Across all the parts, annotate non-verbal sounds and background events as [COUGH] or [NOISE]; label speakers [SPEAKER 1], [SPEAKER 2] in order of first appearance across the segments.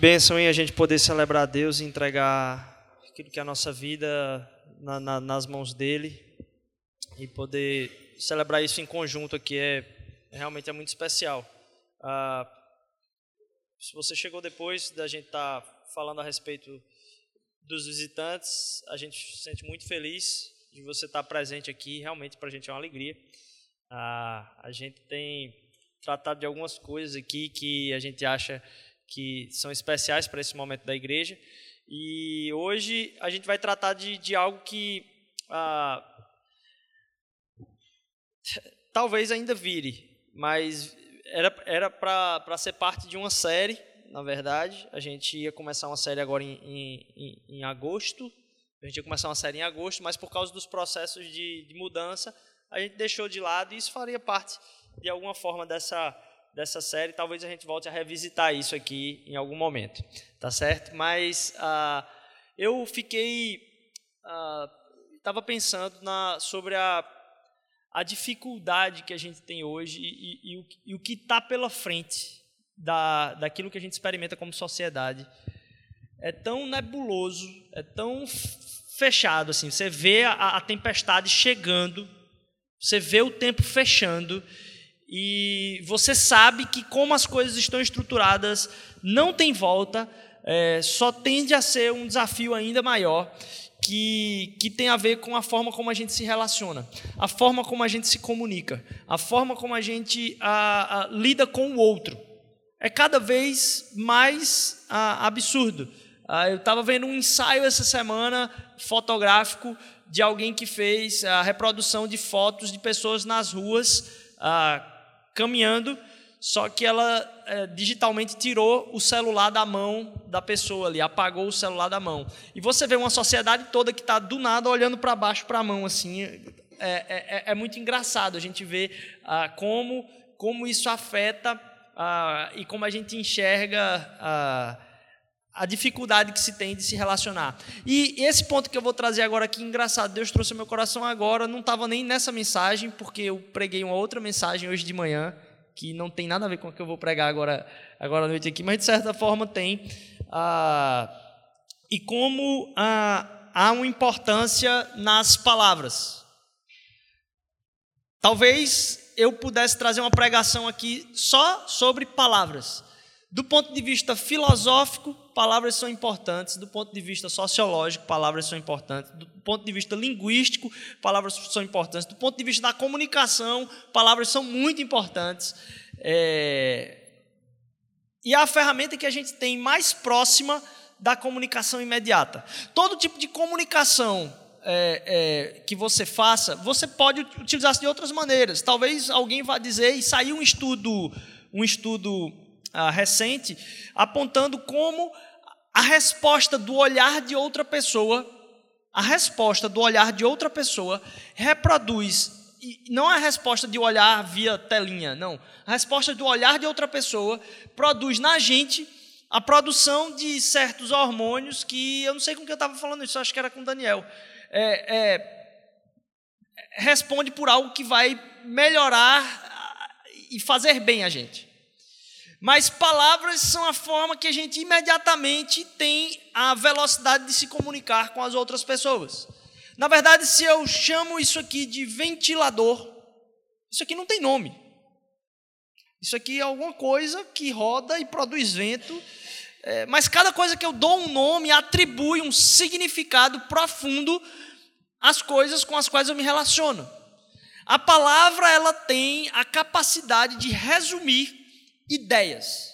[SPEAKER 1] bênção em a gente poder celebrar Deus e entregar aquilo que é a nossa vida na, na, nas mãos dele e poder celebrar isso em conjunto aqui é realmente é muito especial. Ah, se você chegou depois da gente estar tá falando a respeito dos visitantes, a gente se sente muito feliz de você estar tá presente aqui. Realmente para a gente é uma alegria. Ah, a gente tem tratado de algumas coisas aqui que a gente acha que são especiais para esse momento da igreja. E hoje a gente vai tratar de, de algo que ah, [LAUGHS] talvez ainda vire, mas era para ser parte de uma série, na verdade. A gente ia começar uma série agora em, em, em, agosto. A gente ia começar uma série em agosto, mas por causa dos processos de, de mudança, a gente deixou de lado e isso faria parte de alguma forma dessa dessa série, talvez a gente volte a revisitar isso aqui em algum momento, tá certo? Mas uh, eu fiquei, estava uh, pensando na, sobre a, a dificuldade que a gente tem hoje e, e, e o, e o que está pela frente da, daquilo que a gente experimenta como sociedade. É tão nebuloso, é tão fechado assim. Você vê a, a tempestade chegando, você vê o tempo fechando e você sabe que, como as coisas estão estruturadas, não tem volta, é, só tende a ser um desafio ainda maior, que, que tem a ver com a forma como a gente se relaciona, a forma como a gente se comunica, a forma como a gente a, a, lida com o outro. É cada vez mais a, absurdo. eu estava vendo um ensaio essa semana fotográfico de alguém que fez a reprodução de fotos de pessoas nas ruas caminhando, só que ela é, digitalmente tirou o celular da mão da pessoa ali, apagou o celular da mão. E você vê uma sociedade toda que está do nada olhando para baixo para a mão, assim. É, é, é, é, muito engraçado a gente ver ah, como, como isso afeta ah, e como a gente enxerga. Ah, a dificuldade que se tem de se relacionar. E esse ponto que eu vou trazer agora aqui, engraçado, Deus trouxe ao meu coração agora, não estava nem nessa mensagem, porque eu preguei uma outra mensagem hoje de manhã, que não tem nada a ver com o que eu vou pregar agora, agora à noite aqui, mas de certa forma tem. Ah, e como ah, há uma importância nas palavras. Talvez eu pudesse trazer uma pregação aqui só sobre palavras. Do ponto de vista filosófico, palavras são importantes. Do ponto de vista sociológico, palavras são importantes. Do ponto de vista linguístico, palavras são importantes. Do ponto de vista da comunicação, palavras são muito importantes. É... E é a ferramenta que a gente tem mais próxima da comunicação imediata. Todo tipo de comunicação é, é, que você faça, você pode utilizar de outras maneiras. Talvez alguém vá dizer, e saiu um estudo, um estudo ah, recente, apontando como a resposta do olhar de outra pessoa, a resposta do olhar de outra pessoa reproduz e não a resposta de olhar via telinha, não. A resposta do olhar de outra pessoa produz na gente a produção de certos hormônios que eu não sei com que eu estava falando isso, acho que era com o Daniel. É, é, responde por algo que vai melhorar e fazer bem a gente. Mas palavras são a forma que a gente imediatamente tem a velocidade de se comunicar com as outras pessoas. Na verdade, se eu chamo isso aqui de ventilador, isso aqui não tem nome. Isso aqui é alguma coisa que roda e produz vento. É, mas cada coisa que eu dou um nome atribui um significado profundo às coisas com as quais eu me relaciono. A palavra ela tem a capacidade de resumir ideias.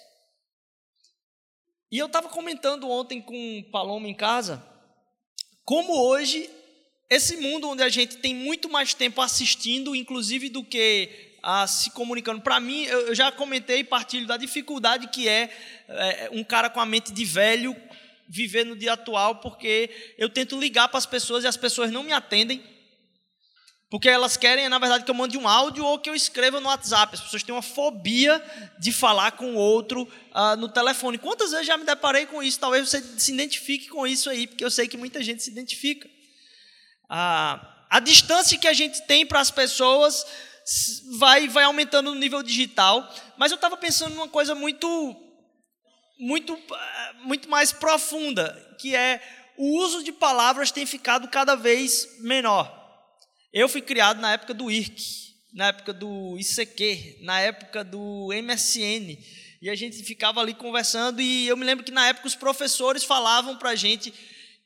[SPEAKER 1] E eu estava comentando ontem com o Paloma em casa, como hoje, esse mundo onde a gente tem muito mais tempo assistindo, inclusive do que a, se comunicando. Para mim, eu, já comentei e partilho da dificuldade que é, é um cara com a mente de velho viver no dia atual, porque eu tento ligar para as pessoas e as pessoas não me atendem porque elas querem, na verdade, que eu mande um áudio ou que eu escreva no WhatsApp. As pessoas têm uma fobia de falar com o outro uh, no telefone. Quantas vezes já me deparei com isso? Talvez você se identifique com isso aí, porque eu sei que muita gente se identifica. Uh, a distância que a gente tem para as pessoas vai, vai aumentando no nível digital. Mas eu estava pensando numa coisa muito, muito, muito mais profunda, que é o uso de palavras tem ficado cada vez menor. Eu fui criado na época do IRC, na época do ICQ, na época do MSN, e a gente ficava ali conversando, e eu me lembro que na época os professores falavam para a gente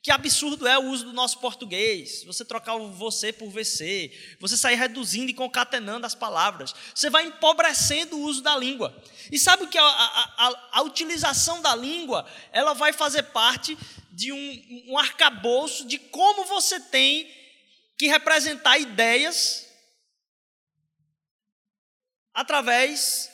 [SPEAKER 1] que absurdo é o uso do nosso português, você trocar o você por você, você sair reduzindo e concatenando as palavras, você vai empobrecendo o uso da língua. E sabe o que a, a, a, a utilização da língua, ela vai fazer parte de um, um arcabouço de como você tem que representar ideias através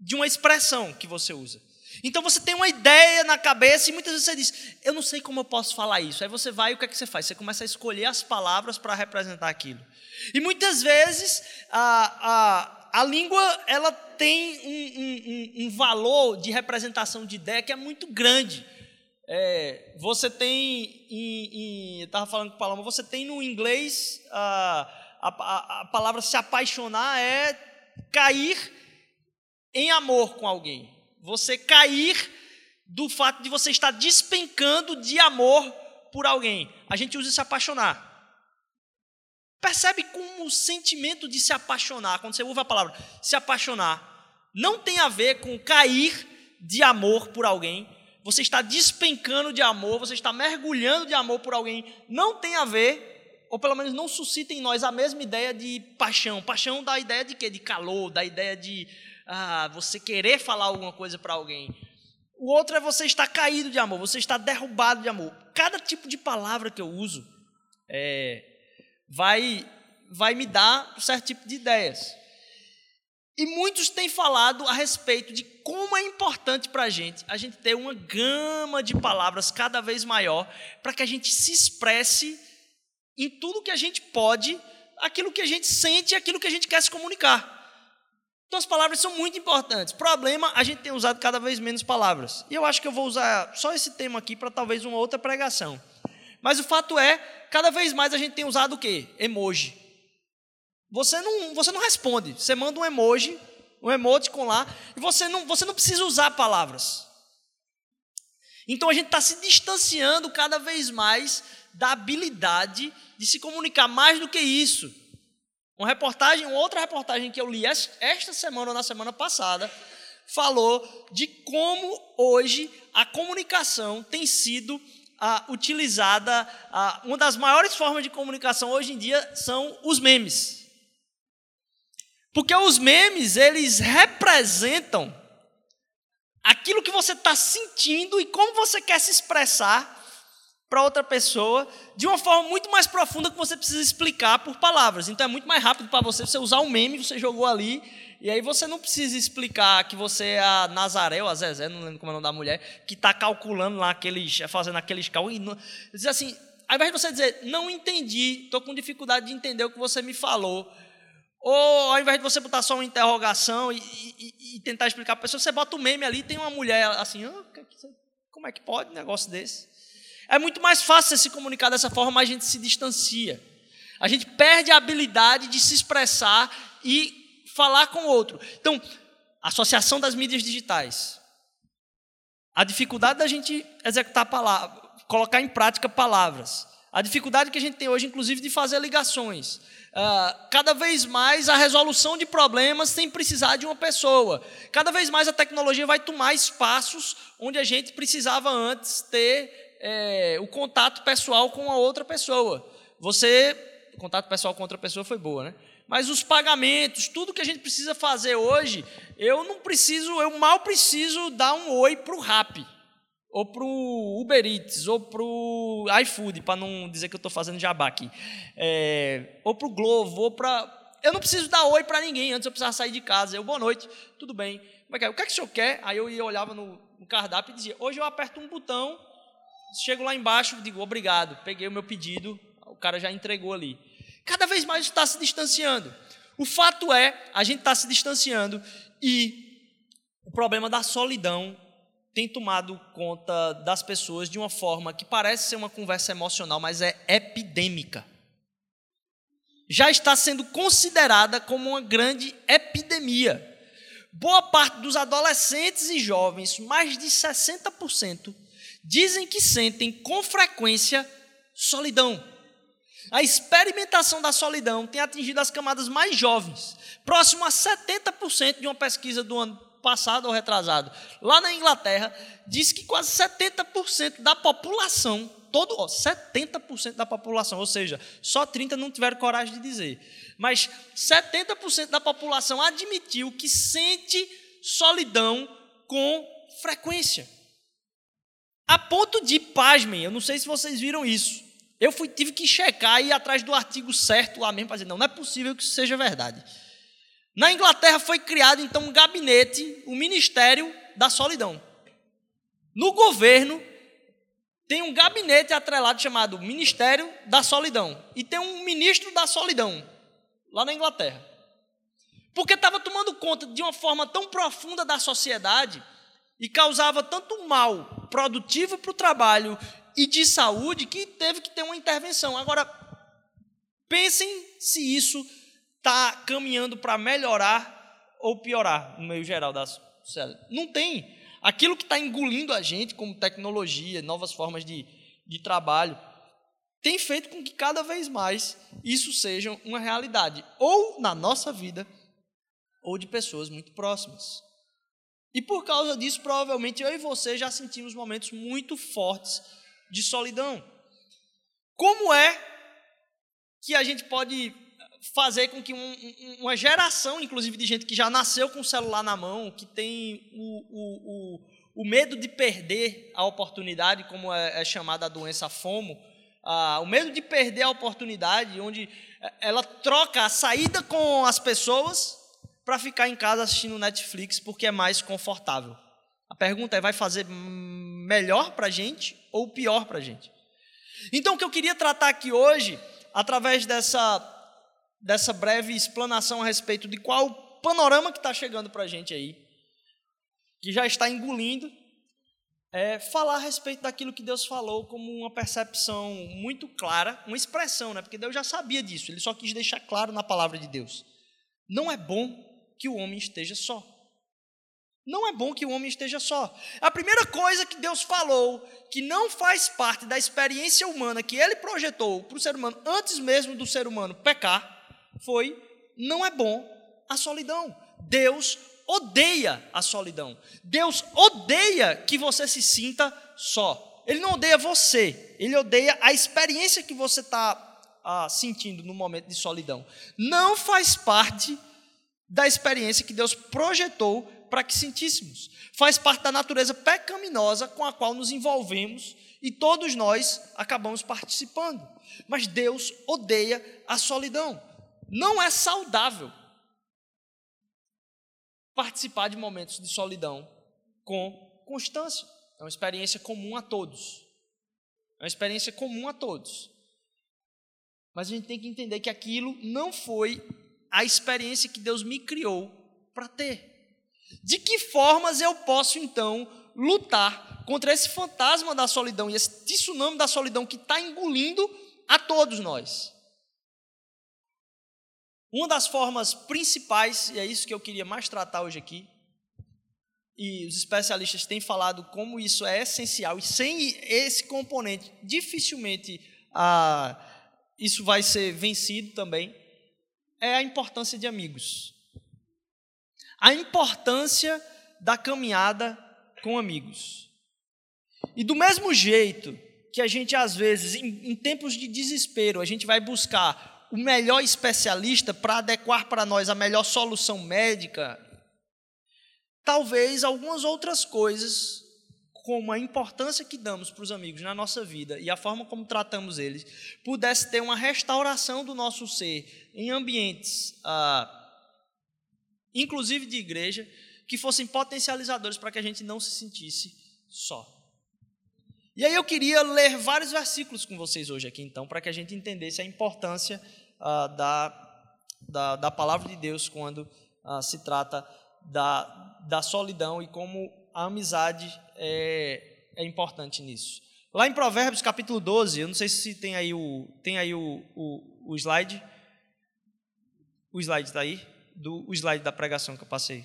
[SPEAKER 1] de uma expressão que você usa. Então você tem uma ideia na cabeça e muitas vezes você diz: Eu não sei como eu posso falar isso. Aí você vai e o que é que você faz? Você começa a escolher as palavras para representar aquilo. E muitas vezes a, a, a língua ela tem um, um, um, valor de representação de ideia que é muito grande. É, você tem, em, em, eu estava falando com o Paloma, você tem no inglês a, a, a palavra se apaixonar é cair em amor com alguém você cair do fato de você estar despencando de amor por alguém. A gente usa se apaixonar. Percebe como o sentimento de se apaixonar, quando você ouve a palavra se apaixonar, não tem a ver com cair de amor por alguém. Você está despencando de amor, você está mergulhando de amor por alguém. Não tem a ver, ou pelo menos não suscita em nós a mesma ideia de paixão. Paixão dá a ideia de quê? De calor, da ideia de ah, você querer falar alguma coisa para alguém. O outro é você estar caído de amor, você está derrubado de amor. Cada tipo de palavra que eu uso é, vai, vai me dar um certo tipo de ideias. E muitos têm falado a respeito de como é importante para a gente a gente ter uma gama de palavras cada vez maior para que a gente se expresse em tudo que a gente pode, aquilo que a gente sente e aquilo que a gente quer se comunicar. Então as palavras são muito importantes. Problema, a gente tem usado cada vez menos palavras. E eu acho que eu vou usar só esse tema aqui para talvez uma outra pregação. Mas o fato é, cada vez mais a gente tem usado o quê? Emoji. Você não, você não responde. Você manda um emoji, um emoticon lá, e você não, você não precisa usar palavras. Então a gente está se distanciando cada vez mais da habilidade de se comunicar mais do que isso. Uma reportagem, uma outra reportagem que eu li esta semana ou na semana passada, falou de como hoje a comunicação tem sido ah, utilizada. Ah, uma das maiores formas de comunicação hoje em dia são os memes. Porque os memes, eles representam aquilo que você está sentindo e como você quer se expressar para outra pessoa de uma forma muito mais profunda que você precisa explicar por palavras. Então é muito mais rápido para você você usar um meme, você jogou ali, e aí você não precisa explicar que você é a Nazaré ou a Zezé, não lembro como é o nome da mulher, que está calculando lá aqueles, fazendo aqueles cálculos. Diz assim, ao invés de você dizer, não entendi, estou com dificuldade de entender o que você me falou, ou ao invés de você botar só uma interrogação e, e, e tentar explicar para a pessoa, você bota um meme ali, tem uma mulher assim, oh, como é que pode um negócio desse? É muito mais fácil se comunicar dessa forma, mas a gente se distancia. A gente perde a habilidade de se expressar e falar com o outro. Então, associação das mídias digitais. A dificuldade da gente executar palavras, colocar em prática palavras. A dificuldade que a gente tem hoje, inclusive, de fazer ligações. Uh, cada vez mais a resolução de problemas sem precisar de uma pessoa. Cada vez mais a tecnologia vai tomar espaços onde a gente precisava antes ter é, o contato pessoal com a outra pessoa. Você, o contato pessoal com outra pessoa foi boa, né? Mas os pagamentos, tudo que a gente precisa fazer hoje, eu não preciso, eu mal preciso dar um oi para o Rap, ou para o Uber Eats, ou para o iFood, para não dizer que eu estou fazendo jabá aqui, é, ou para o Globo, ou para... Eu não preciso dar oi para ninguém, antes eu precisava sair de casa. Eu, boa noite, tudo bem. Como é que é? O que é que o senhor quer? Aí eu ia, olhava no, no cardápio e dizia, hoje eu aperto um botão Chego lá embaixo, digo obrigado, peguei o meu pedido, o cara já entregou ali. Cada vez mais está se distanciando. O fato é, a gente está se distanciando e o problema da solidão tem tomado conta das pessoas de uma forma que parece ser uma conversa emocional, mas é epidêmica. Já está sendo considerada como uma grande epidemia. boa parte dos adolescentes e jovens, mais de 60%, dizem que sentem com frequência solidão. A experimentação da solidão tem atingido as camadas mais jovens, próximo a 70% de uma pesquisa do ano passado ou retrasado. Lá na Inglaterra, diz que quase 70% da população, todo, ó, 70% da população, ou seja, só 30 não tiveram coragem de dizer, mas 70% da população admitiu que sente solidão com frequência. A ponto de, pasmem, eu não sei se vocês viram isso. Eu fui, tive que checar e ir atrás do artigo certo lá mesmo para dizer, não, não é possível que isso seja verdade. Na Inglaterra foi criado então um gabinete, o Ministério da Solidão. No governo tem um gabinete atrelado chamado Ministério da Solidão e tem um ministro da Solidão lá na Inglaterra. Porque estava tomando conta de uma forma tão profunda da sociedade e causava tanto mal produtivo para o trabalho e de saúde que teve que ter uma intervenção. Agora, pensem se isso está caminhando para melhorar ou piorar no meio geral da sociedade. Não tem. Aquilo que está engolindo a gente, como tecnologia, novas formas de, de trabalho, tem feito com que cada vez mais isso seja uma realidade, ou na nossa vida, ou de pessoas muito próximas. E por causa disso, provavelmente eu e você já sentimos momentos muito fortes de solidão. Como é que a gente pode fazer com que um, uma geração, inclusive, de gente que já nasceu com o celular na mão, que tem o, o, o, o medo de perder a oportunidade, como é, é chamada a doença FOMO, ah, o medo de perder a oportunidade, onde ela troca a saída com as pessoas para ficar em casa assistindo Netflix porque é mais confortável. A pergunta é: vai fazer melhor para a gente ou pior para a gente? Então, o que eu queria tratar aqui hoje, através dessa dessa breve explanação a respeito de qual panorama que está chegando para a gente aí, que já está engolindo, é falar a respeito daquilo que Deus falou como uma percepção muito clara, uma expressão, né? porque Deus já sabia disso, ele só quis deixar claro na palavra de Deus. Não é bom que o homem esteja só. Não é bom que o homem esteja só. A primeira coisa que Deus falou, que não faz parte da experiência humana que ele projetou para o ser humano antes mesmo do ser humano pecar, foi: não é bom a solidão. Deus odeia a solidão. Deus odeia que você se sinta só. Ele não odeia você, ele odeia a experiência que você está ah, sentindo no momento de solidão. Não faz parte da experiência que Deus projetou para que sentíssemos. Faz parte da natureza pecaminosa com a qual nos envolvemos e todos nós acabamos participando. Mas Deus odeia a solidão. Não é saudável participar de momentos de solidão com constância. É uma experiência comum a todos. É uma experiência comum a todos. Mas a gente tem que entender que aquilo não foi a experiência que Deus me criou para ter. De que formas eu posso então lutar contra esse fantasma da solidão e esse tsunami da solidão que está engolindo a todos nós? Uma das formas principais, e é isso que eu queria mais tratar hoje aqui, e os especialistas têm falado como isso é essencial, e sem esse componente, dificilmente ah, isso vai ser vencido também, é a importância de amigos. A importância da caminhada com amigos. E do mesmo jeito que a gente, às vezes, em, em tempos de desespero, a gente vai buscar o melhor especialista para adequar para nós a melhor solução médica, talvez algumas outras coisas, como a importância que damos para os amigos na nossa vida e a forma como tratamos eles, pudesse ter uma restauração do nosso ser em ambientes, ah, inclusive de igreja, que fossem potencializadores para que a gente não se sentisse só. E aí eu queria ler vários versículos com vocês hoje aqui, então, para que a gente entendesse a importância ah, da, da, da, palavra de Deus quando ah, se trata da, da solidão e como a amizade é, é importante nisso. Lá em Provérbios capítulo 12, eu não sei se tem aí o, tem aí o, o, o slide. O slide está aí? Do, o slide da pregação que eu passei.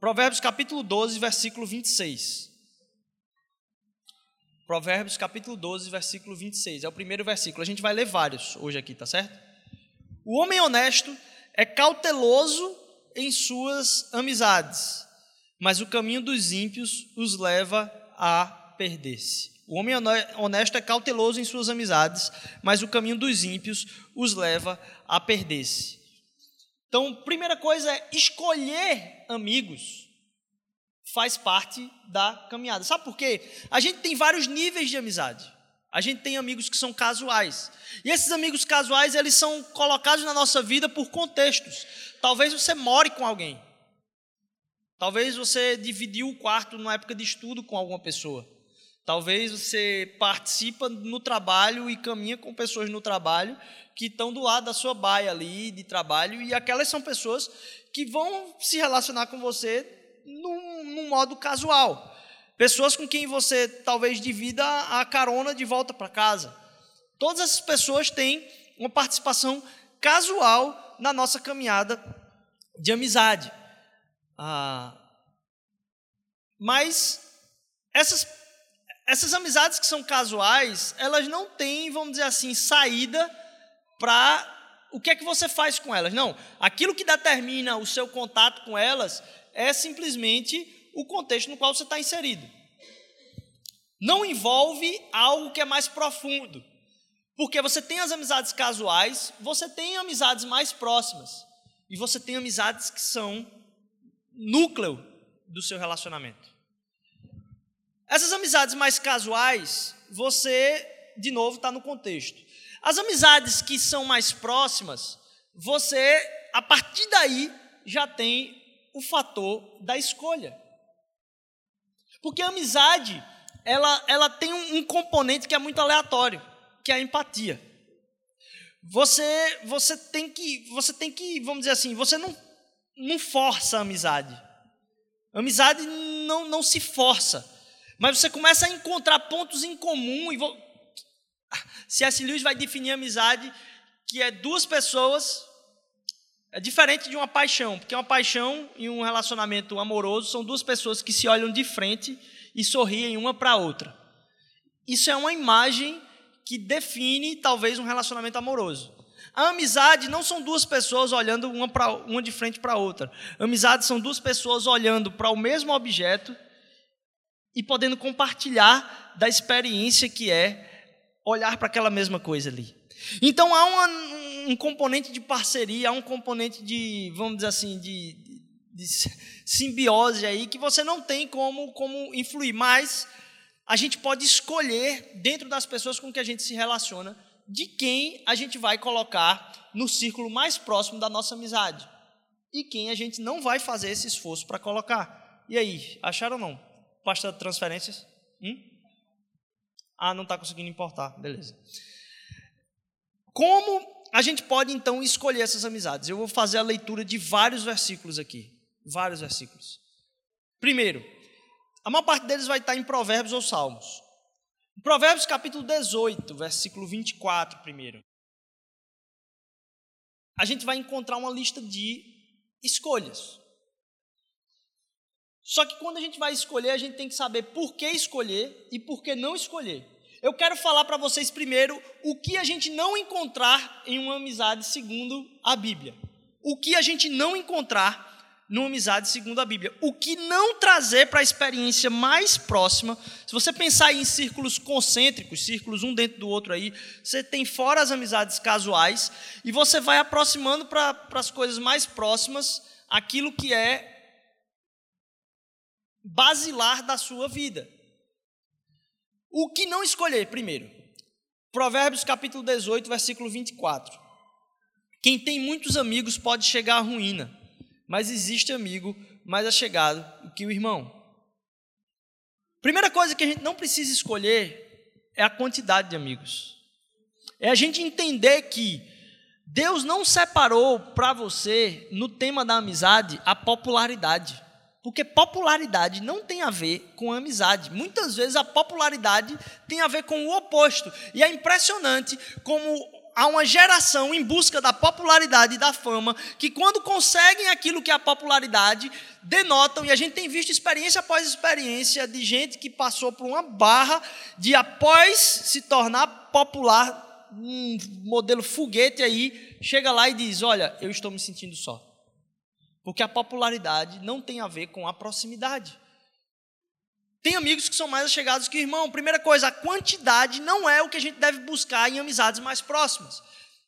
[SPEAKER 1] Provérbios capítulo 12, versículo 26. Provérbios capítulo 12, versículo 26. É o primeiro versículo. A gente vai ler vários hoje aqui, tá certo? O homem honesto é cauteloso em suas amizades, mas o caminho dos ímpios os leva a perder-se. O homem honesto é cauteloso em suas amizades, mas o caminho dos ímpios os leva a perder-se. Então, primeira coisa é escolher amigos faz parte da caminhada. Sabe por quê? A gente tem vários níveis de amizade. A gente tem amigos que são casuais. E esses amigos casuais, eles são colocados na nossa vida por contextos. Talvez você more com alguém. Talvez você dividiu o quarto numa época de estudo com alguma pessoa. Talvez você participa no trabalho e caminha com pessoas no trabalho que estão do lado da sua baia ali de trabalho e aquelas são pessoas que vão se relacionar com você num, modo casual. Pessoas com quem você talvez divida a carona de volta para casa. Todas essas pessoas têm uma participação casual na nossa caminhada de amizade. Ah, mas essas, essas amizades que são casuais, elas não têm, vamos dizer assim, saída para o que é que você faz com elas. Não, aquilo que determina o seu contato com elas é simplesmente o contexto no qual você está inserido. Não envolve algo que é mais profundo. Porque você tem as amizades casuais, você tem amizades mais próximas. E você tem amizades que são núcleo do seu relacionamento. Essas amizades mais casuais, você, de novo, está no contexto. As amizades que são mais próximas, você, a partir daí, já tem o fator da escolha. Porque a amizade, ela, ela tem um, um componente que é muito aleatório, que é a empatia. Você, você tem que, você tem que, vamos dizer assim, você não, não força a amizade. A amizade não, não se força, mas você começa a encontrar pontos em comum e C.S. Lewis vai definir amizade que é duas pessoas, é diferente de uma paixão, porque uma paixão e um relacionamento amoroso são duas pessoas que se olham de frente e sorriem uma para a outra. Isso é uma imagem que define talvez um relacionamento amoroso. A amizade não são duas pessoas olhando uma, pra, uma de frente para a outra. Amizade são duas pessoas olhando para o mesmo objeto e podendo compartilhar da experiência que é olhar para aquela mesma coisa ali. Então há uma, um componente de parceria, há um componente de, vamos dizer assim, de, de, de simbiose aí que você não tem como, como influir, mas a gente pode escolher dentro das pessoas com que a gente se relaciona de quem a gente vai colocar no círculo mais próximo da nossa amizade e quem a gente não vai fazer esse esforço para colocar. E aí, acharam ou não? Pasta de transferências? Hum? Ah, não está conseguindo importar. Beleza. Como a gente pode então escolher essas amizades? Eu vou fazer a leitura de vários versículos aqui. Vários versículos. Primeiro, a maior parte deles vai estar em Provérbios ou Salmos. Provérbios capítulo 18, versículo 24, primeiro. A gente vai encontrar uma lista de escolhas. Só que quando a gente vai escolher, a gente tem que saber por que escolher e por que não escolher. Eu quero falar para vocês primeiro o que a gente não encontrar em uma amizade segundo a Bíblia. O que a gente não encontrar numa amizade segundo a Bíblia. O que não trazer para a experiência mais próxima. Se você pensar em círculos concêntricos, círculos um dentro do outro aí, você tem fora as amizades casuais e você vai aproximando para as coisas mais próximas aquilo que é basilar da sua vida. O que não escolher, primeiro? Provérbios capítulo 18, versículo 24. Quem tem muitos amigos pode chegar à ruína, mas existe amigo mais achegado do que o irmão. Primeira coisa que a gente não precisa escolher é a quantidade de amigos. É a gente entender que Deus não separou para você, no tema da amizade, a popularidade. Porque popularidade não tem a ver com amizade. Muitas vezes a popularidade tem a ver com o oposto. E é impressionante como há uma geração em busca da popularidade e da fama, que quando conseguem aquilo que é a popularidade, denotam, e a gente tem visto experiência após experiência de gente que passou por uma barra de após se tornar popular, um modelo foguete aí, chega lá e diz: Olha, eu estou me sentindo só. Porque a popularidade não tem a ver com a proximidade. Tem amigos que são mais chegados que irmão. Primeira coisa, a quantidade não é o que a gente deve buscar em amizades mais próximas.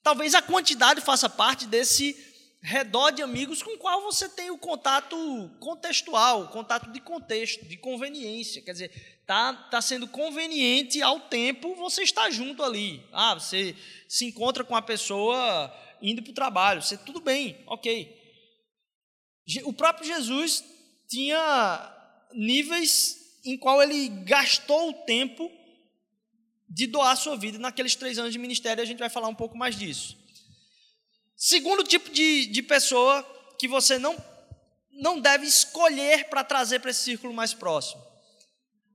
[SPEAKER 1] Talvez a quantidade faça parte desse redor de amigos com qual você tem o contato contextual, o contato de contexto, de conveniência. Quer dizer, tá, tá sendo conveniente ao tempo você estar junto ali. Ah, você se encontra com a pessoa indo para o trabalho, você tudo bem, ok. O próprio Jesus tinha níveis em qual ele gastou o tempo de doar sua vida naqueles três anos de ministério, a gente vai falar um pouco mais disso. Segundo tipo de, de pessoa que você não, não deve escolher para trazer para esse círculo mais próximo.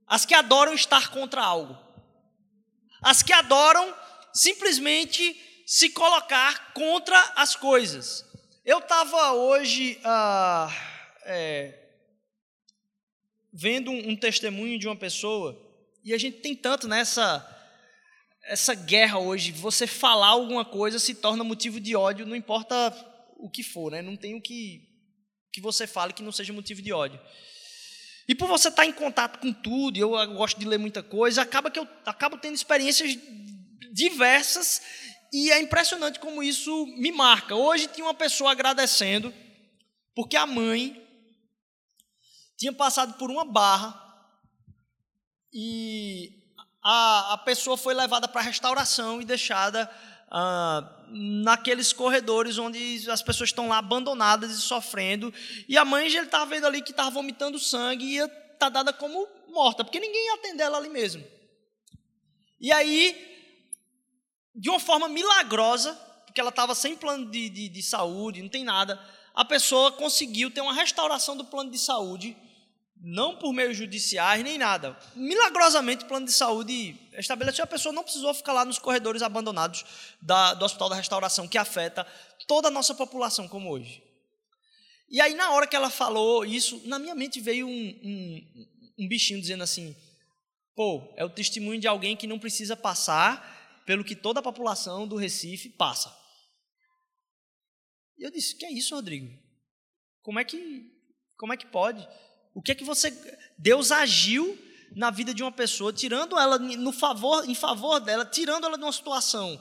[SPEAKER 1] As que adoram estar contra algo. As que adoram simplesmente se colocar contra as coisas. Eu estava hoje. Ah, é, vendo um, um testemunho de uma pessoa, e a gente tem tanto nessa essa guerra hoje, você falar alguma coisa se torna motivo de ódio, não importa o que for, né? Não tem o que que você fale que não seja motivo de ódio. E por você estar em contato com tudo, eu gosto de ler muita coisa, acaba que eu acabo tendo experiências diversas e é impressionante como isso me marca. Hoje tinha uma pessoa agradecendo porque a mãe tinha passado por uma barra e a, a pessoa foi levada para a restauração e deixada ah, naqueles corredores onde as pessoas estão lá abandonadas e sofrendo. E a mãe já estava vendo ali que estava vomitando sangue e ia estar tá dada como morta, porque ninguém ia atender ela ali mesmo. E aí, de uma forma milagrosa, porque ela estava sem plano de, de, de saúde, não tem nada, a pessoa conseguiu ter uma restauração do plano de saúde não por meio judiciais nem nada. Milagrosamente, o plano de saúde estabeleceu, a pessoa não precisou ficar lá nos corredores abandonados da, do Hospital da Restauração, que afeta toda a nossa população, como hoje. E aí, na hora que ela falou isso, na minha mente veio um, um, um bichinho dizendo assim: pô, é o testemunho de alguém que não precisa passar pelo que toda a população do Recife passa. E eu disse: que é isso, Rodrigo? Como é que, como é que pode? O que é que você Deus agiu na vida de uma pessoa, tirando ela no favor, em favor dela, tirando ela de uma situação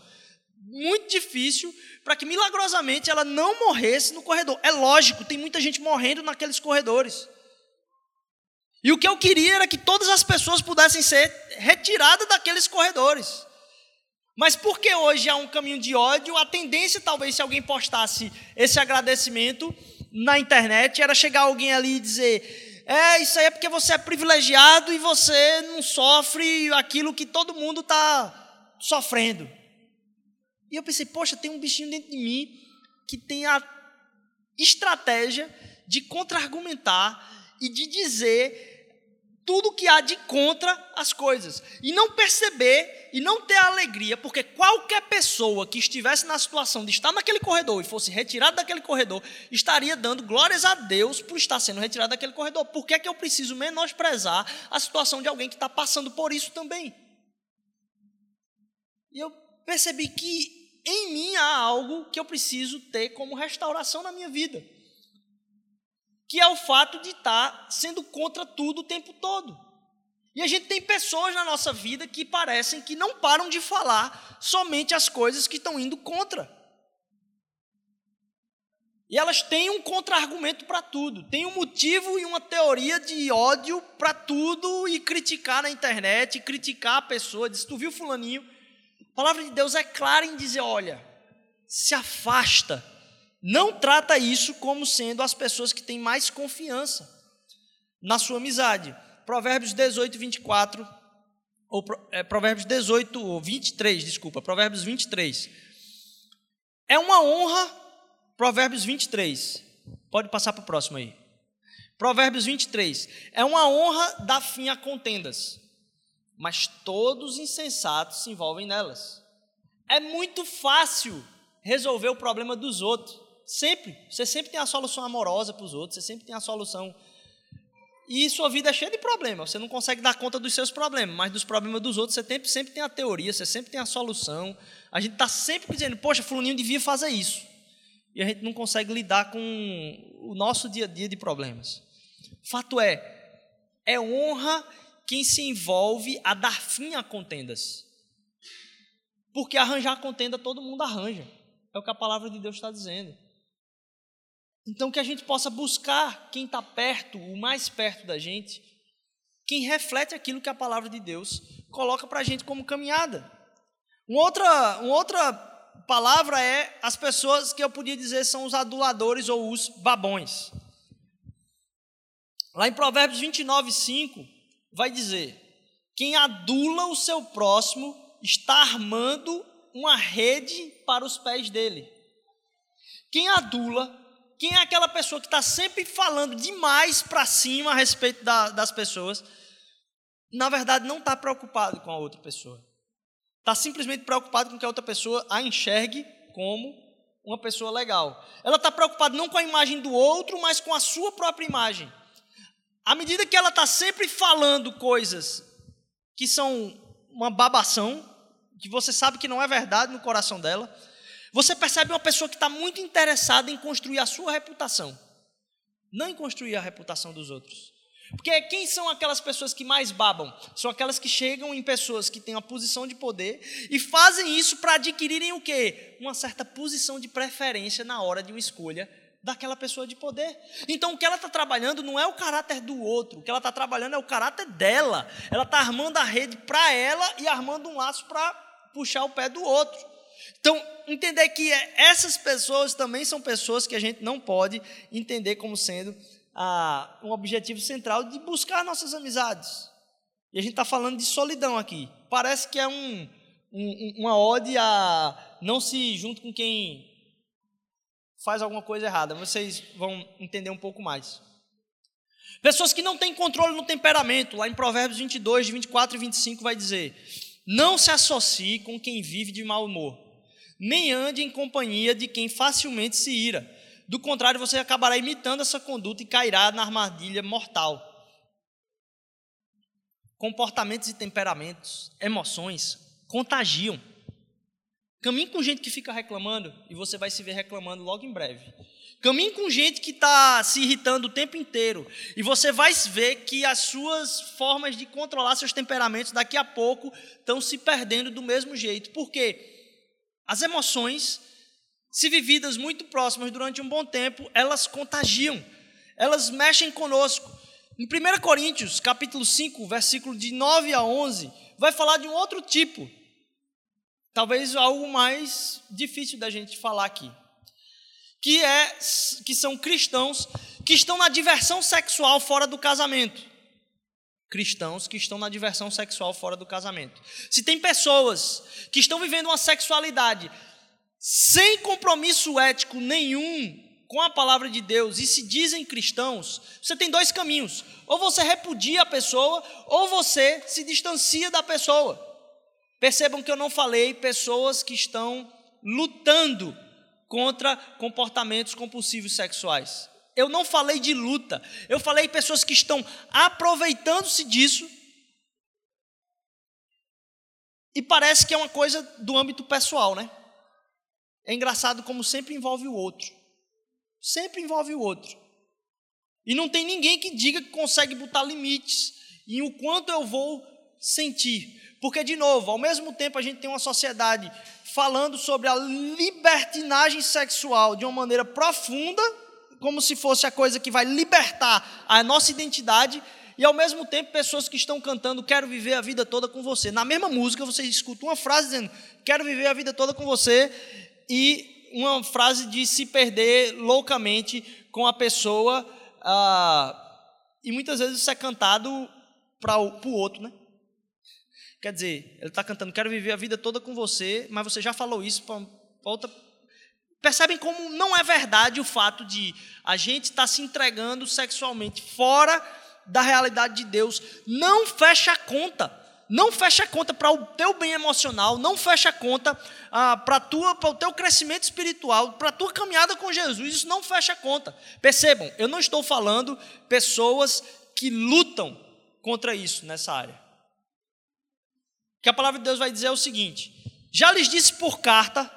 [SPEAKER 1] muito difícil, para que milagrosamente ela não morresse no corredor. É lógico, tem muita gente morrendo naqueles corredores. E o que eu queria era que todas as pessoas pudessem ser retiradas daqueles corredores. Mas porque hoje há um caminho de ódio, a tendência, talvez, se alguém postasse esse agradecimento na internet, era chegar alguém ali e dizer: é, isso aí é porque você é privilegiado e você não sofre aquilo que todo mundo está sofrendo. E eu pensei, poxa, tem um bichinho dentro de mim que tem a estratégia de contra-argumentar e de dizer tudo que há de contra as coisas. E não perceber e não ter alegria, porque qualquer pessoa que estivesse na situação de estar naquele corredor e fosse retirado daquele corredor, estaria dando glórias a Deus por estar sendo retirado daquele corredor. Por que, é que eu preciso menosprezar a situação de alguém que está passando por isso também? E eu percebi que em mim há algo que eu preciso ter como restauração na minha vida que é o fato de estar sendo contra tudo o tempo todo. E a gente tem pessoas na nossa vida que parecem que não param de falar somente as coisas que estão indo contra. E elas têm um contra-argumento para tudo, tem um motivo e uma teoria de ódio para tudo e criticar na internet, criticar a pessoa, diz: Tu viu Fulaninho? A palavra de Deus é clara em dizer: olha, se afasta não trata isso como sendo as pessoas que têm mais confiança na sua amizade. Provérbios 18, 24, ou é, Provérbios 18, ou 23, desculpa, Provérbios 23. É uma honra, Provérbios 23. Pode passar para o próximo aí. Provérbios 23. É uma honra dar fim a contendas, mas todos os insensatos se envolvem nelas. é muito fácil resolver o problema dos outros. Sempre. Você sempre tem a solução amorosa para os outros, você sempre tem a solução. E sua vida é cheia de problemas. Você não consegue dar conta dos seus problemas, mas dos problemas dos outros você sempre, sempre tem a teoria, você sempre tem a solução. A gente está sempre dizendo, poxa, Fulaninho devia fazer isso. E a gente não consegue lidar com o nosso dia a dia de problemas. Fato é, é honra quem se envolve a dar fim a contendas. Porque arranjar contenda todo mundo arranja. É o que a palavra de Deus está dizendo. Então, que a gente possa buscar quem está perto, o mais perto da gente, quem reflete aquilo que a palavra de Deus coloca para a gente como caminhada. Uma outra, uma outra palavra é as pessoas que eu podia dizer são os aduladores ou os babões. Lá em Provérbios 29, 5, vai dizer: Quem adula o seu próximo está armando uma rede para os pés dele. Quem adula, quem é aquela pessoa que está sempre falando demais para cima a respeito da, das pessoas, na verdade não está preocupado com a outra pessoa. Está simplesmente preocupado com que a outra pessoa a enxergue como uma pessoa legal. Ela está preocupada não com a imagem do outro, mas com a sua própria imagem. À medida que ela está sempre falando coisas que são uma babação, que você sabe que não é verdade no coração dela, você percebe uma pessoa que está muito interessada em construir a sua reputação, não em construir a reputação dos outros. Porque quem são aquelas pessoas que mais babam? São aquelas que chegam em pessoas que têm uma posição de poder e fazem isso para adquirirem o quê? Uma certa posição de preferência na hora de uma escolha daquela pessoa de poder. Então, o que ela está trabalhando não é o caráter do outro, o que ela está trabalhando é o caráter dela. Ela está armando a rede para ela e armando um laço para puxar o pé do outro. Então, entender que essas pessoas também são pessoas que a gente não pode entender como sendo ah, um objetivo central de buscar nossas amizades. E a gente está falando de solidão aqui. Parece que é um, um, uma ode a não se junto com quem faz alguma coisa errada. Vocês vão entender um pouco mais. Pessoas que não têm controle no temperamento, lá em Provérbios 22, 24 e 25 vai dizer: Não se associe com quem vive de mau humor, nem ande em companhia de quem facilmente se ira. Do contrário, você acabará imitando essa conduta e cairá na armadilha mortal. Comportamentos e temperamentos, emoções, contagiam. Caminhe com gente que fica reclamando e você vai se ver reclamando logo em breve. Caminhe com gente que está se irritando o tempo inteiro e você vai ver que as suas formas de controlar seus temperamentos daqui a pouco estão se perdendo do mesmo jeito. Por quê? As emoções, se vividas muito próximas durante um bom tempo, elas contagiam, elas mexem conosco. Em 1 Coríntios, capítulo 5, versículo de 9 a 11, vai falar de um outro tipo talvez algo mais difícil da gente falar aqui, que é que são cristãos que estão na diversão sexual fora do casamento. Cristãos que estão na diversão sexual fora do casamento. Se tem pessoas que estão vivendo uma sexualidade sem compromisso ético nenhum com a palavra de Deus e se dizem cristãos, você tem dois caminhos: ou você repudia a pessoa, ou você se distancia da pessoa. Percebam que eu não falei pessoas que estão lutando contra comportamentos compulsivos sexuais. Eu não falei de luta, eu falei pessoas que estão aproveitando-se disso. E parece que é uma coisa do âmbito pessoal, né? É engraçado como sempre envolve o outro. Sempre envolve o outro. E não tem ninguém que diga que consegue botar limites em o quanto eu vou sentir. Porque, de novo, ao mesmo tempo a gente tem uma sociedade falando sobre a libertinagem sexual de uma maneira profunda, como se fosse a coisa que vai libertar a nossa identidade, e ao mesmo tempo pessoas que estão cantando Quero viver a vida toda com você. Na mesma música você escuta uma frase dizendo Quero viver a vida toda com você, e uma frase de se perder loucamente com a pessoa, ah, e muitas vezes isso é cantado para o outro, né? Quer dizer, ele está cantando, quero viver a vida toda com você, mas você já falou isso para outra. Percebem como não é verdade o fato de a gente estar tá se entregando sexualmente fora da realidade de Deus. Não fecha a conta. não fecha a conta para o teu bem emocional, não fecha a conta ah, para o teu crescimento espiritual, para a tua caminhada com Jesus, isso não fecha a conta. Percebam, eu não estou falando pessoas que lutam contra isso nessa área. Que a palavra de Deus vai dizer é o seguinte: já lhes disse por carta,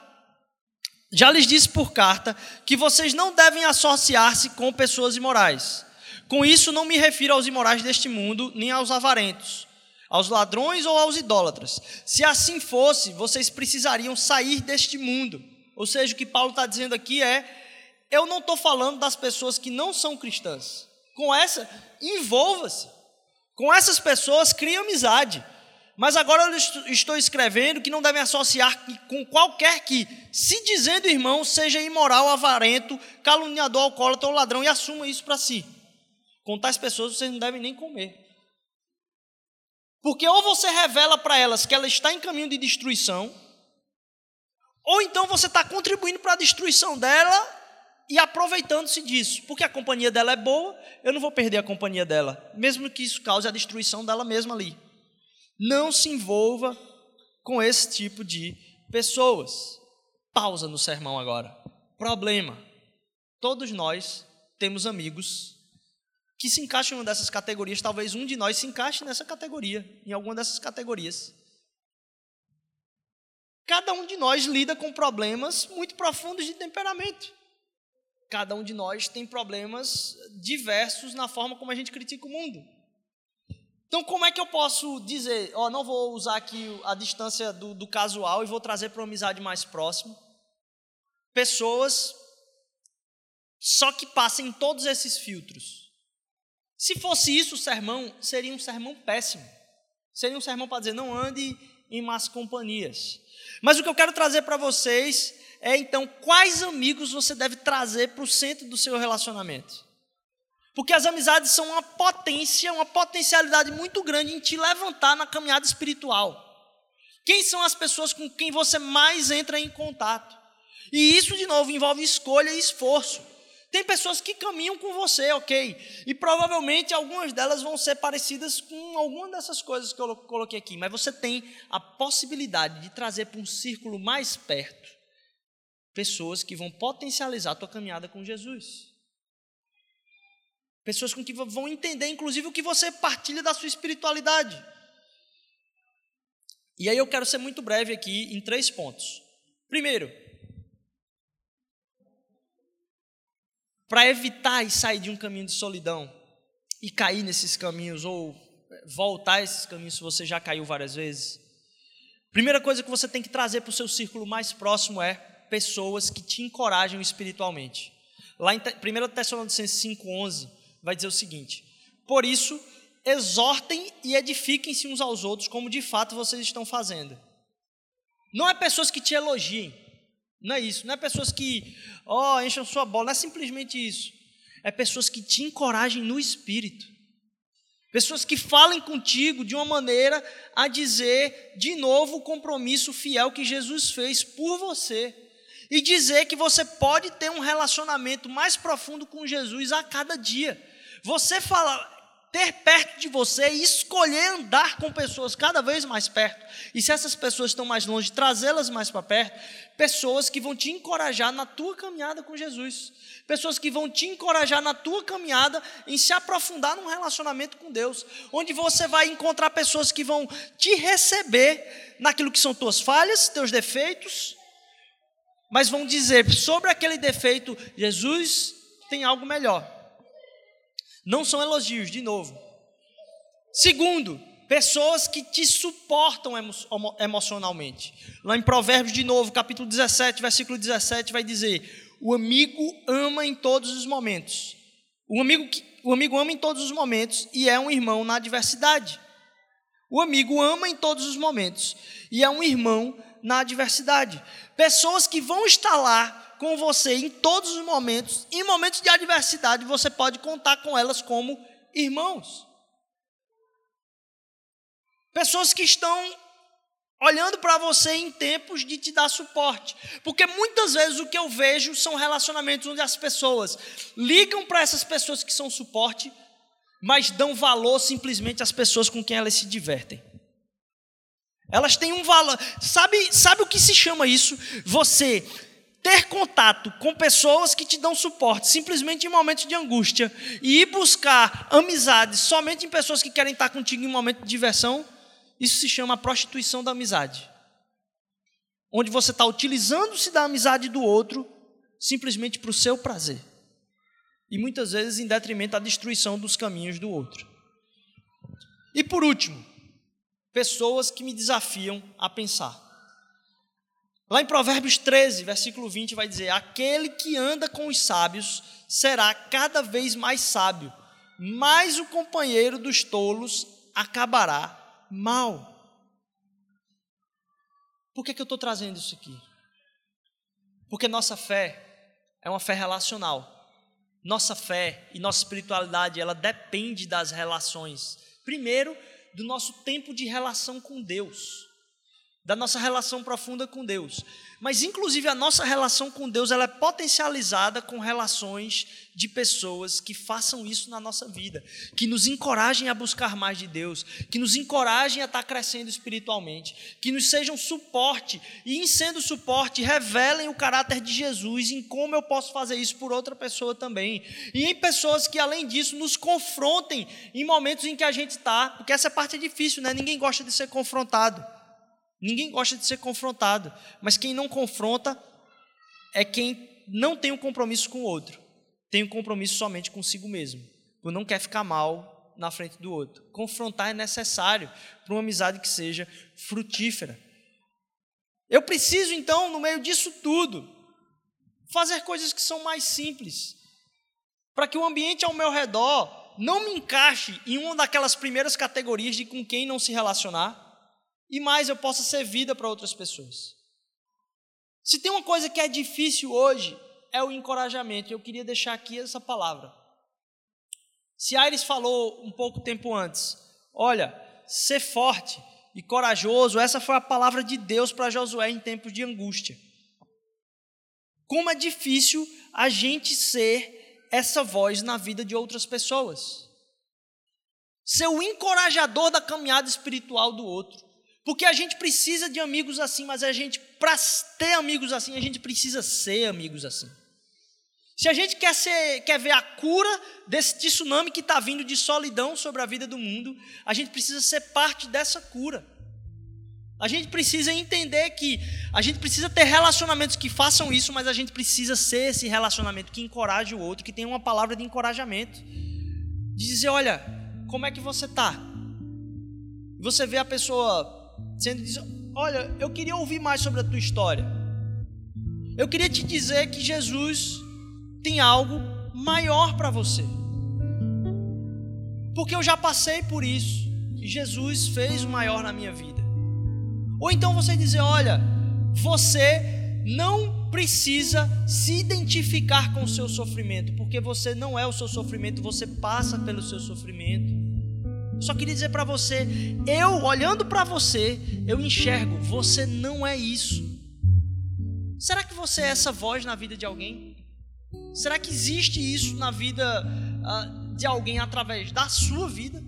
[SPEAKER 1] já lhes disse por carta que vocês não devem associar-se com pessoas imorais. Com isso não me refiro aos imorais deste mundo, nem aos avarentos aos ladrões ou aos idólatras. Se assim fosse, vocês precisariam sair deste mundo. Ou seja, o que Paulo está dizendo aqui é: eu não estou falando das pessoas que não são cristãs. Com essa, envolva-se. Com essas pessoas, crie amizade. Mas agora eu estou escrevendo que não devem associar com qualquer que, se dizendo irmão, seja imoral, avarento, caluniador, alcoólatra ou ladrão e assuma isso para si. Com tais pessoas vocês não devem nem comer. Porque ou você revela para elas que ela está em caminho de destruição, ou então você está contribuindo para a destruição dela e aproveitando-se disso. Porque a companhia dela é boa, eu não vou perder a companhia dela, mesmo que isso cause a destruição dela mesma ali. Não se envolva com esse tipo de pessoas. Pausa no sermão agora. Problema. Todos nós temos amigos que se encaixa em uma dessas categorias, talvez um de nós se encaixe nessa categoria, em alguma dessas categorias. Cada um de nós lida com problemas muito profundos de temperamento. Cada um de nós tem problemas diversos na forma como a gente critica o mundo. Então, como é que eu posso dizer, ó, oh, não vou usar aqui a distância do, do casual e vou trazer para uma amizade mais próxima? Pessoas só que passem todos esses filtros se fosse isso o sermão, seria um sermão péssimo. Seria um sermão para dizer, não ande em más companhias. Mas o que eu quero trazer para vocês é então quais amigos você deve trazer para o centro do seu relacionamento. Porque as amizades são uma potência, uma potencialidade muito grande em te levantar na caminhada espiritual. Quem são as pessoas com quem você mais entra em contato? E isso, de novo, envolve escolha e esforço. Tem pessoas que caminham com você, ok? E provavelmente algumas delas vão ser parecidas com alguma dessas coisas que eu coloquei aqui, mas você tem a possibilidade de trazer para um círculo mais perto pessoas que vão potencializar a tua caminhada com Jesus. Pessoas com que vão entender, inclusive, o que você partilha da sua espiritualidade. E aí eu quero ser muito breve aqui em três pontos. Primeiro, para evitar e sair de um caminho de solidão e cair nesses caminhos ou voltar esses caminhos se você já caiu várias vezes. Primeira coisa que você tem que trazer para o seu círculo mais próximo é pessoas que te encorajam espiritualmente. Lá em 1 Tessalonicenses 5,11 vai dizer o seguinte: Por isso, exortem e edifiquem-se uns aos outros, como de fato vocês estão fazendo. Não é pessoas que te elogiem, não é isso, não é pessoas que, ó, oh, enchem sua bola, não é simplesmente isso. É pessoas que te encorajem no espírito. Pessoas que falem contigo de uma maneira a dizer de novo o compromisso fiel que Jesus fez por você. E dizer que você pode ter um relacionamento mais profundo com Jesus a cada dia. Você fala, ter perto de você e escolher andar com pessoas cada vez mais perto. E se essas pessoas estão mais longe, trazê-las mais para perto, pessoas que vão te encorajar na tua caminhada com Jesus. Pessoas que vão te encorajar na tua caminhada em se aprofundar num relacionamento com Deus, onde você vai encontrar pessoas que vão te receber naquilo que são tuas falhas, teus defeitos, mas vão dizer sobre aquele defeito, Jesus tem algo melhor. Não são elogios, de novo. Segundo, pessoas que te suportam emo emocionalmente. Lá em Provérbios, de novo, capítulo 17, versículo 17, vai dizer: O amigo ama em todos os momentos. O amigo, o amigo ama em todos os momentos e é um irmão na adversidade. O amigo ama em todos os momentos e é um irmão na adversidade. Pessoas que vão estar lá com você em todos os momentos. Em momentos de adversidade, você pode contar com elas como irmãos. Pessoas que estão olhando para você em tempos de te dar suporte. Porque muitas vezes o que eu vejo são relacionamentos onde as pessoas ligam para essas pessoas que são suporte, mas dão valor simplesmente às pessoas com quem elas se divertem. Elas têm um valor. Sabe, sabe o que se chama isso? Você ter contato com pessoas que te dão suporte, simplesmente em momentos de angústia, e ir buscar amizade somente em pessoas que querem estar contigo em um momento de diversão, isso se chama prostituição da amizade. Onde você está utilizando-se da amizade do outro simplesmente para o seu prazer. E muitas vezes em detrimento da destruição dos caminhos do outro. E por último, pessoas que me desafiam a pensar. Lá em Provérbios 13, versículo 20, vai dizer: Aquele que anda com os sábios será cada vez mais sábio, mas o companheiro dos tolos acabará mal. Por que, que eu estou trazendo isso aqui? Porque nossa fé é uma fé relacional. Nossa fé e nossa espiritualidade, ela depende das relações. Primeiro, do nosso tempo de relação com Deus da nossa relação profunda com Deus. Mas, inclusive, a nossa relação com Deus ela é potencializada com relações de pessoas que façam isso na nossa vida, que nos encorajem a buscar mais de Deus, que nos encorajem a estar crescendo espiritualmente, que nos sejam suporte e, em sendo suporte, revelem o caráter de Jesus em como eu posso fazer isso por outra pessoa também. E em pessoas que, além disso, nos confrontem em momentos em que a gente está, porque essa parte é difícil, né? Ninguém gosta de ser confrontado. Ninguém gosta de ser confrontado, mas quem não confronta é quem não tem um compromisso com o outro, tem um compromisso somente consigo mesmo, por não quer ficar mal na frente do outro. Confrontar é necessário para uma amizade que seja frutífera. Eu preciso então, no meio disso tudo, fazer coisas que são mais simples, para que o ambiente ao meu redor não me encaixe em uma daquelas primeiras categorias de com quem não se relacionar e mais eu possa ser vida para outras pessoas. Se tem uma coisa que é difícil hoje, é o encorajamento. Eu queria deixar aqui essa palavra. Se Aires falou um pouco tempo antes, olha, ser forte e corajoso, essa foi a palavra de Deus para Josué em tempos de angústia. Como é difícil a gente ser essa voz na vida de outras pessoas. Ser o encorajador da caminhada espiritual do outro. Porque a gente precisa de amigos assim, mas a gente, para ter amigos assim, a gente precisa ser amigos assim. Se a gente quer, ser, quer ver a cura desse tsunami que está vindo de solidão sobre a vida do mundo, a gente precisa ser parte dessa cura. A gente precisa entender que a gente precisa ter relacionamentos que façam isso, mas a gente precisa ser esse relacionamento que encoraje o outro, que tenha uma palavra de encorajamento. De dizer, olha, como é que você está? Você vê a pessoa sendo olha, eu queria ouvir mais sobre a tua história. Eu queria te dizer que Jesus tem algo maior para você. Porque eu já passei por isso e Jesus fez o maior na minha vida. Ou então você dizer, olha, você não precisa se identificar com o seu sofrimento, porque você não é o seu sofrimento, você passa pelo seu sofrimento. Só queria dizer para você, eu olhando para você, eu enxergo, você não é isso. Será que você é essa voz na vida de alguém? Será que existe isso na vida uh, de alguém através da sua vida?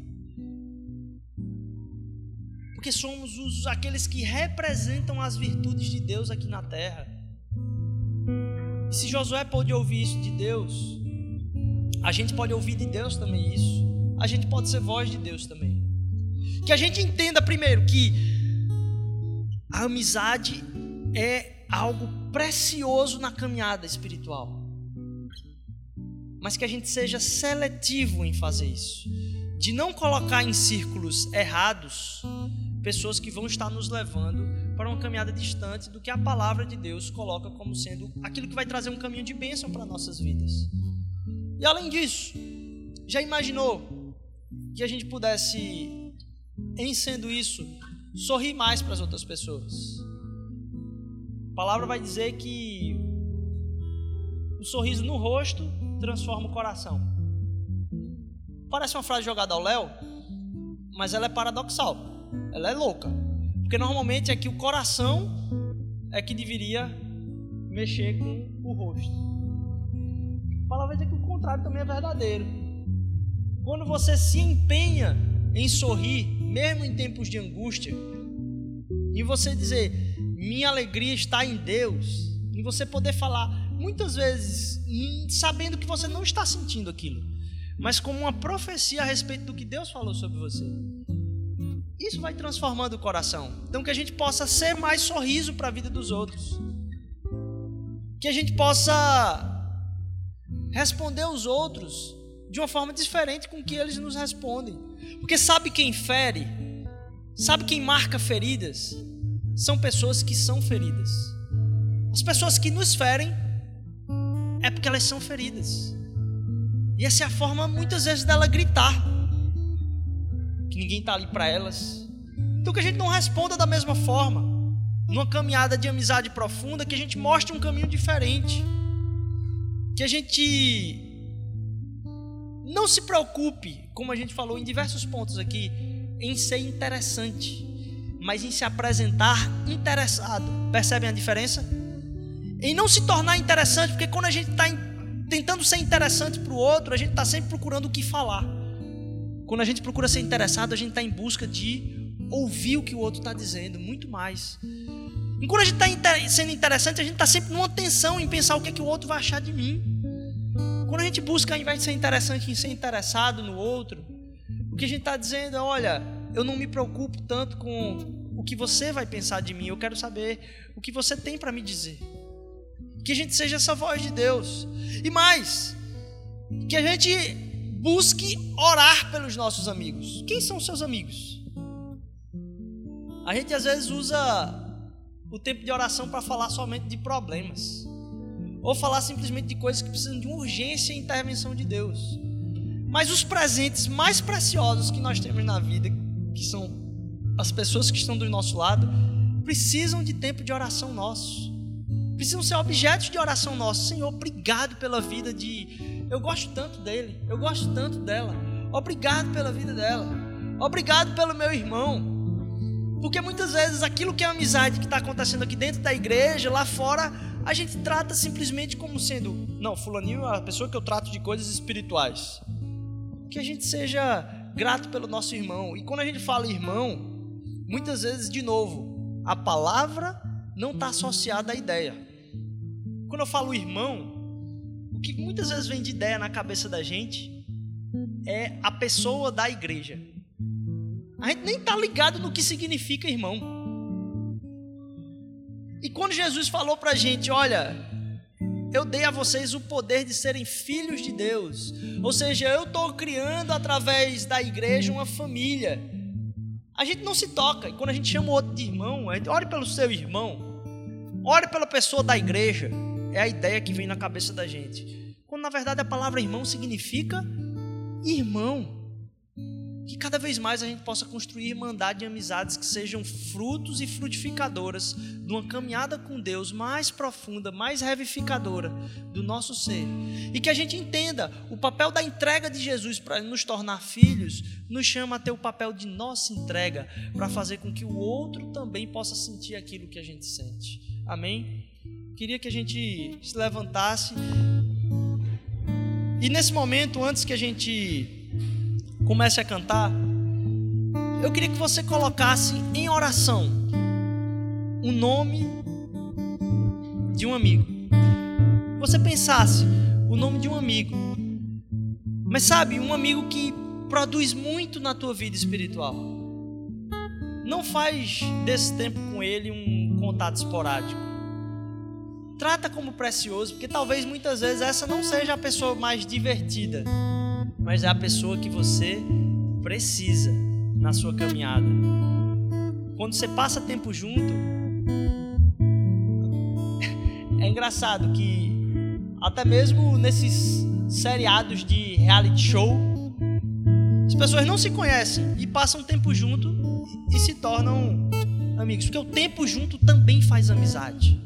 [SPEAKER 1] Porque somos os, aqueles que representam as virtudes de Deus aqui na terra. E se Josué pôde ouvir isso de Deus, a gente pode ouvir de Deus também isso a gente pode ser voz de Deus também. Que a gente entenda primeiro que a amizade é algo precioso na caminhada espiritual. Mas que a gente seja seletivo em fazer isso. De não colocar em círculos errados pessoas que vão estar nos levando para uma caminhada distante do que a palavra de Deus coloca como sendo aquilo que vai trazer um caminho de bênção para nossas vidas. E além disso, já imaginou que a gente pudesse, em sendo isso, sorrir mais para as outras pessoas. A palavra vai dizer que o sorriso no rosto transforma o coração. Parece uma frase jogada ao léu, mas ela é paradoxal. Ela é louca. Porque normalmente é que o coração é que deveria mexer com o rosto. A palavra dizer que o contrário também é verdadeiro. Quando você se empenha em sorrir, mesmo em tempos de angústia, em você dizer, minha alegria está em Deus, em você poder falar, muitas vezes, sabendo que você não está sentindo aquilo, mas como uma profecia a respeito do que Deus falou sobre você. Isso vai transformando o coração. Então, que a gente possa ser mais sorriso para a vida dos outros. Que a gente possa responder os outros de uma forma diferente com que eles nos respondem. Porque sabe quem fere? Sabe quem marca feridas? São pessoas que são feridas. As pessoas que nos ferem é porque elas são feridas. E essa é a forma muitas vezes dela gritar que ninguém está ali para elas. Então que a gente não responda da mesma forma, numa caminhada de amizade profunda, que a gente mostre um caminho diferente. Que a gente não se preocupe, como a gente falou em diversos pontos aqui, em ser interessante, mas em se apresentar interessado. Percebem a diferença? Em não se tornar interessante, porque quando a gente está tentando ser interessante para o outro, a gente está sempre procurando o que falar. Quando a gente procura ser interessado, a gente está em busca de ouvir o que o outro está dizendo, muito mais. E quando a gente está sendo interessante, a gente está sempre numa tensão em pensar o que, é que o outro vai achar de mim. Quando a gente busca, ao invés de ser interessante, em ser interessado no outro, o que a gente está dizendo é: olha, eu não me preocupo tanto com o que você vai pensar de mim, eu quero saber o que você tem para me dizer. Que a gente seja essa voz de Deus. E mais, que a gente Busque orar pelos nossos amigos. Quem são seus amigos? A gente às vezes usa o tempo de oração para falar somente de problemas, ou falar simplesmente de coisas que precisam de urgência e intervenção de Deus. Mas os presentes mais preciosos que nós temos na vida, que são as pessoas que estão do nosso lado, precisam de tempo de oração nosso. Precisam ser objetos de oração nosso. Senhor, obrigado pela vida de eu gosto tanto dele, eu gosto tanto dela. Obrigado pela vida dela. Obrigado pelo meu irmão. Porque muitas vezes aquilo que é amizade que está acontecendo aqui dentro da igreja, lá fora, a gente trata simplesmente como sendo, não, fulaninho é a pessoa que eu trato de coisas espirituais. Que a gente seja grato pelo nosso irmão. E quando a gente fala irmão, muitas vezes, de novo, a palavra não está associada à ideia. Quando eu falo irmão, o que muitas vezes vem de ideia na cabeça da gente é a pessoa da igreja. A gente nem está ligado no que significa irmão. E quando Jesus falou para a gente, olha, eu dei a vocês o poder de serem filhos de Deus. Ou seja, eu estou criando através da igreja uma família. A gente não se toca. E quando a gente chama o outro de irmão, a gente ore pelo seu irmão. Ore pela pessoa da igreja é a ideia que vem na cabeça da gente. Quando na verdade a palavra irmão significa irmão. Que cada vez mais a gente possa construir irmandade e amizades que sejam frutos e frutificadoras de uma caminhada com Deus mais profunda, mais revificadora do nosso ser. E que a gente entenda o papel da entrega de Jesus para nos tornar filhos, nos chama a ter o papel de nossa entrega para fazer com que o outro também possa sentir aquilo que a gente sente. Amém? Queria que a gente se levantasse. E nesse momento, antes que a gente comece a cantar, eu queria que você colocasse em oração o nome de um amigo. Você pensasse o nome de um amigo. Mas sabe, um amigo que produz muito na tua vida espiritual. Não faz desse tempo com ele um contato esporádico trata como precioso, porque talvez muitas vezes essa não seja a pessoa mais divertida, mas é a pessoa que você precisa na sua caminhada. Quando você passa tempo junto, [LAUGHS] é engraçado que até mesmo nesses seriados de reality show, as pessoas não se conhecem e passam tempo junto e se tornam amigos, porque o tempo junto também faz amizade.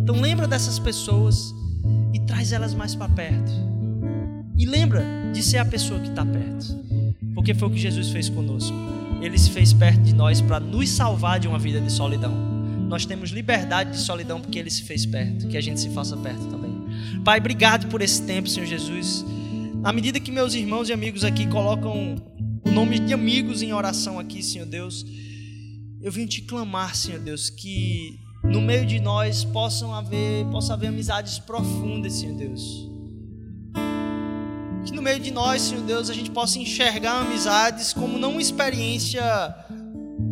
[SPEAKER 1] Então lembra dessas pessoas e traz elas mais para perto. E lembra de ser a pessoa que está perto. Porque foi o que Jesus fez conosco. Ele se fez perto de nós para nos salvar de uma vida de solidão. Nós temos liberdade de solidão porque Ele se fez perto. Que a gente se faça perto também. Pai, obrigado por esse tempo, Senhor Jesus. À medida que meus irmãos e amigos aqui colocam o nome de amigos em oração aqui, Senhor Deus. eu vim te clamar, Senhor Deus, que no meio de nós possam haver, possa haver amizades profundas, Senhor Deus. Que no meio de nós, Senhor Deus, a gente possa enxergar amizades como não uma experiência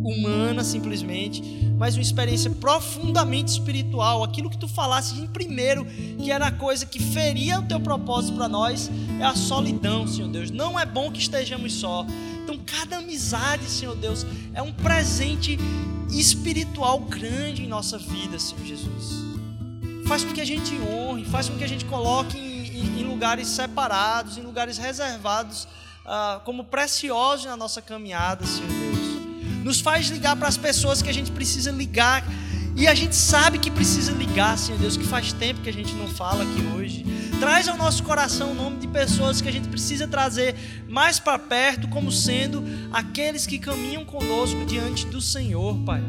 [SPEAKER 1] humana simplesmente, mas uma experiência profundamente espiritual. Aquilo que tu falasse em primeiro, que era a coisa que feria o teu propósito para nós, é a solidão, Senhor Deus. Não é bom que estejamos só. Então, cada amizade, Senhor Deus, é um presente espiritual grande em nossa vida, Senhor Jesus. Faz com que a gente honre, faz com que a gente coloque em, em, lugares separados, em lugares reservados, uh, como preciosos na nossa caminhada, Senhor Deus nos faz ligar para as pessoas que a gente precisa ligar. E a gente sabe que precisa ligar, Senhor Deus, que faz tempo que a gente não fala aqui hoje. Traz ao nosso coração o nome de pessoas que a gente precisa trazer mais para perto, como sendo aqueles que caminham conosco diante do Senhor, Pai.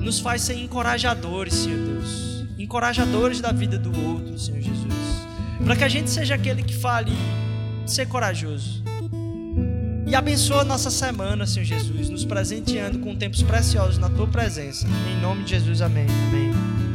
[SPEAKER 1] Nos faz ser encorajadores, Senhor Deus. Encorajadores da vida do outro, Senhor Jesus. Para que a gente seja aquele que fale, ser corajoso e abençoa nossa semana, Senhor Jesus, nos presenteando com tempos preciosos na tua presença. Em nome de Jesus, amém. Amém.